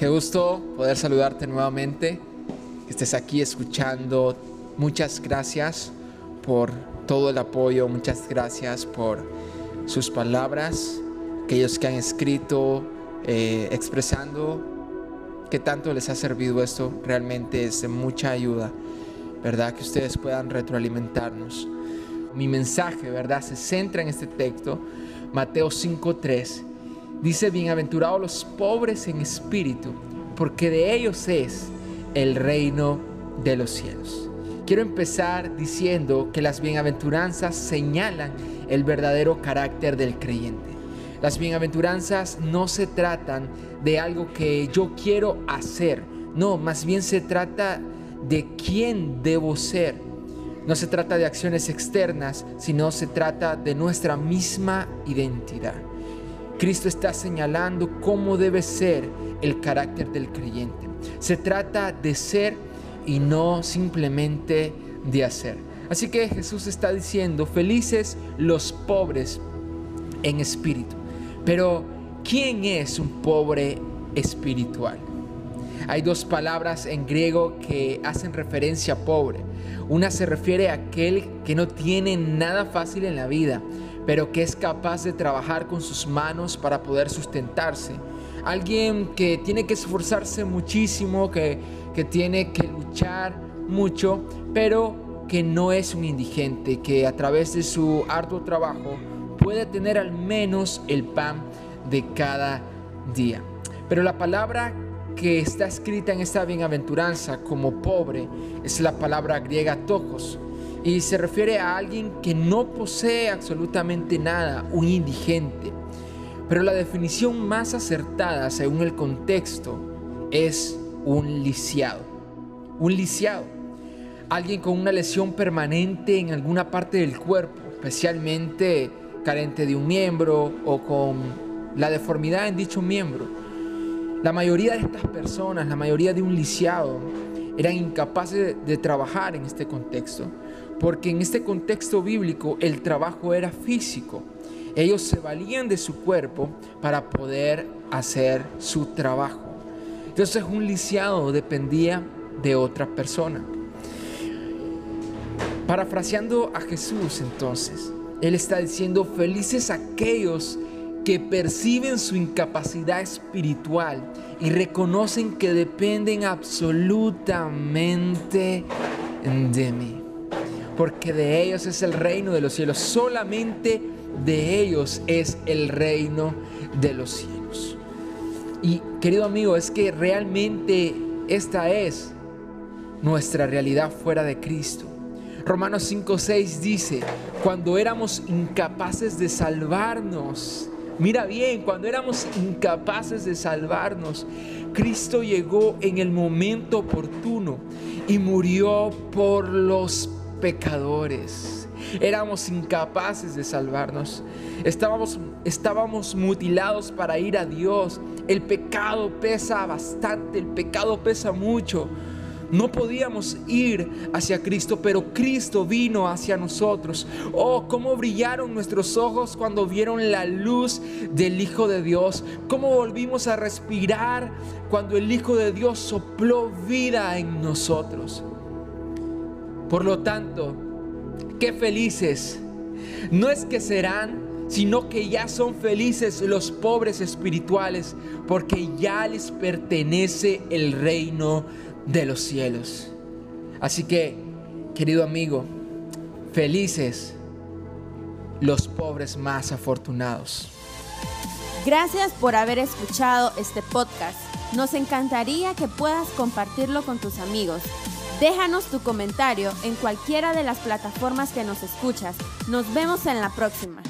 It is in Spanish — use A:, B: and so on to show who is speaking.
A: Qué gusto poder saludarte nuevamente, que estés aquí escuchando. Muchas gracias por todo el apoyo, muchas gracias por sus palabras, aquellos que han escrito, eh, expresando qué tanto les ha servido esto, realmente es de mucha ayuda, ¿verdad? Que ustedes puedan retroalimentarnos. Mi mensaje, ¿verdad? Se centra en este texto, Mateo 5.3 Dice, bienaventurados los pobres en espíritu, porque de ellos es el reino de los cielos. Quiero empezar diciendo que las bienaventuranzas señalan el verdadero carácter del creyente. Las bienaventuranzas no se tratan de algo que yo quiero hacer, no, más bien se trata de quién debo ser. No se trata de acciones externas, sino se trata de nuestra misma identidad. Cristo está señalando cómo debe ser el carácter del creyente. Se trata de ser y no simplemente de hacer. Así que Jesús está diciendo, felices los pobres en espíritu. Pero, ¿quién es un pobre espiritual? Hay dos palabras en griego que hacen referencia a pobre. Una se refiere a aquel que no tiene nada fácil en la vida, pero que es capaz de trabajar con sus manos para poder sustentarse. Alguien que tiene que esforzarse muchísimo, que, que tiene que luchar mucho, pero que no es un indigente, que a través de su arduo trabajo puede tener al menos el pan de cada día. Pero la palabra que está escrita en esta bienaventuranza como pobre es la palabra griega tojos y se refiere a alguien que no posee absolutamente nada, un indigente. Pero la definición más acertada según el contexto es un lisiado. Un lisiado. Alguien con una lesión permanente en alguna parte del cuerpo, especialmente carente de un miembro o con la deformidad en dicho miembro. La mayoría de estas personas, la mayoría de un lisiado, eran incapaces de, trabajar en este contexto, porque en este contexto bíblico el trabajo era físico. Ellos se valían de su cuerpo para poder hacer su trabajo. Entonces un lisiado dependía de otra persona. Parafraseando a Jesús entonces, Él está diciendo, felices aquellos que perciben su incapacidad espiritual y reconocen que dependen absolutamente de mí. Porque de ellos es el reino de los cielos. Solamente de ellos es el reino de los cielos. Y querido amigo, es que realmente esta es nuestra realidad fuera de Cristo. Romanos 5:6 dice, cuando éramos incapaces de salvarnos, Mira bien, cuando éramos incapaces de salvarnos, Cristo llegó en el momento oportuno y murió por los pecadores. Éramos incapaces de salvarnos. Estábamos, estábamos mutilados para ir a Dios. El pecado pesa bastante, el pecado pesa mucho. No podíamos ir hacia Cristo, pero Cristo vino hacia nosotros. Oh, cómo brillaron nuestros ojos cuando vieron la luz del Hijo de Dios. Cómo volvimos a respirar cuando el Hijo de Dios sopló vida en nosotros. Por lo tanto, qué felices. No es que serán sino que ya son felices los pobres espirituales, porque ya les pertenece el reino de los cielos. Así que, querido amigo, felices los pobres más afortunados.
B: Gracias por haber escuchado este podcast. Nos encantaría que puedas compartirlo con tus amigos. Déjanos tu comentario en cualquiera de las plataformas que nos escuchas. Nos vemos en la próxima.